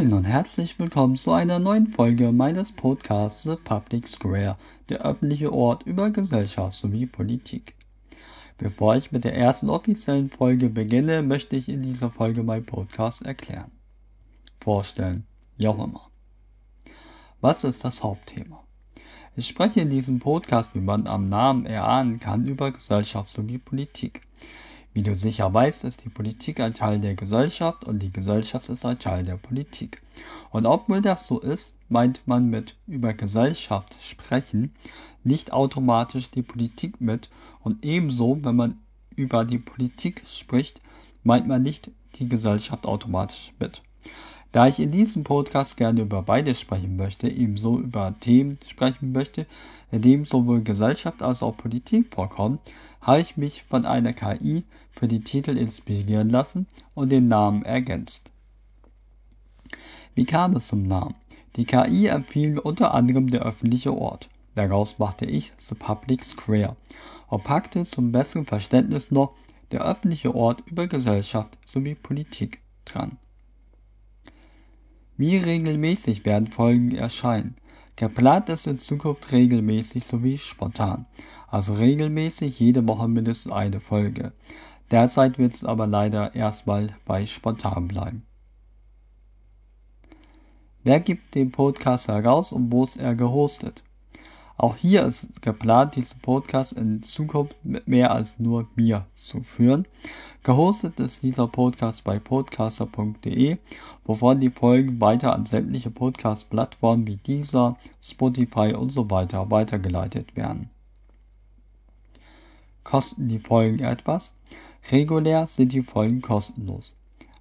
Herzlich willkommen zu einer neuen Folge meines Podcasts The Public Square, der öffentliche Ort über Gesellschaft sowie Politik. Bevor ich mit der ersten offiziellen Folge beginne, möchte ich in dieser Folge meinen Podcast erklären. Vorstellen, wie auch immer. Was ist das Hauptthema? Ich spreche in diesem Podcast, wie man am Namen erahnen kann, über Gesellschaft sowie Politik. Wie du sicher weißt, ist die Politik ein Teil der Gesellschaft und die Gesellschaft ist ein Teil der Politik. Und obwohl das so ist, meint man mit über Gesellschaft sprechen nicht automatisch die Politik mit und ebenso, wenn man über die Politik spricht, meint man nicht die Gesellschaft automatisch mit. Da ich in diesem Podcast gerne über beides sprechen möchte, ebenso über Themen sprechen möchte, in dem sowohl Gesellschaft als auch Politik vorkommen, habe ich mich von einer KI für die Titel inspirieren lassen und den Namen ergänzt. Wie kam es zum Namen? Die KI empfiehlt unter anderem der öffentliche Ort. Daraus machte ich The Public Square und packte zum besseren Verständnis noch der öffentliche Ort über Gesellschaft sowie Politik dran. Wie regelmäßig werden Folgen erscheinen? Geplant ist in Zukunft regelmäßig sowie spontan, also regelmäßig jede Woche mindestens eine Folge. Derzeit wird es aber leider erstmal bei spontan bleiben. Wer gibt den Podcast heraus und wo ist er gehostet? Auch hier ist geplant, diesen Podcast in Zukunft mit mehr als nur mir zu führen. Gehostet ist dieser Podcast bei podcaster.de, wovon die Folgen weiter an sämtliche Podcast-Plattformen wie Deezer, Spotify und so weiter weitergeleitet werden. Kosten die Folgen etwas? Regulär sind die Folgen kostenlos.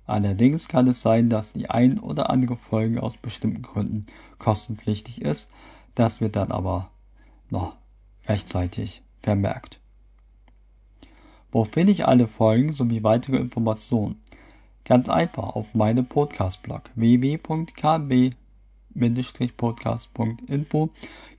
Allerdings kann es sein, dass die ein oder andere Folge aus bestimmten Gründen kostenpflichtig ist. Das wird dann aber noch rechtzeitig vermerkt. Wo finde ich alle Folgen sowie weitere Informationen? Ganz einfach auf meinem Podcast-Blog www.kb-podcast.info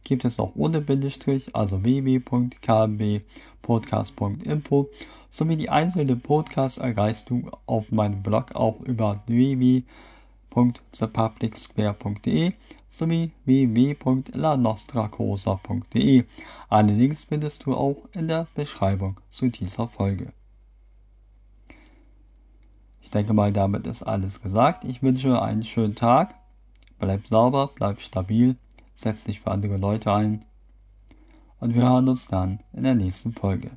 gibt es auch ohne Bindestrich, also www.kbpodcast.info sowie die einzelnen Podcasts erreichst du auf meinem Blog auch über www.thepublicsquare.de sowie www.lanostracosa.de. Alle Links findest du auch in der Beschreibung zu dieser Folge. Ich denke mal, damit ist alles gesagt. Ich wünsche einen schönen Tag. Bleib sauber, bleib stabil, setz dich für andere Leute ein. Und wir hören uns dann in der nächsten Folge.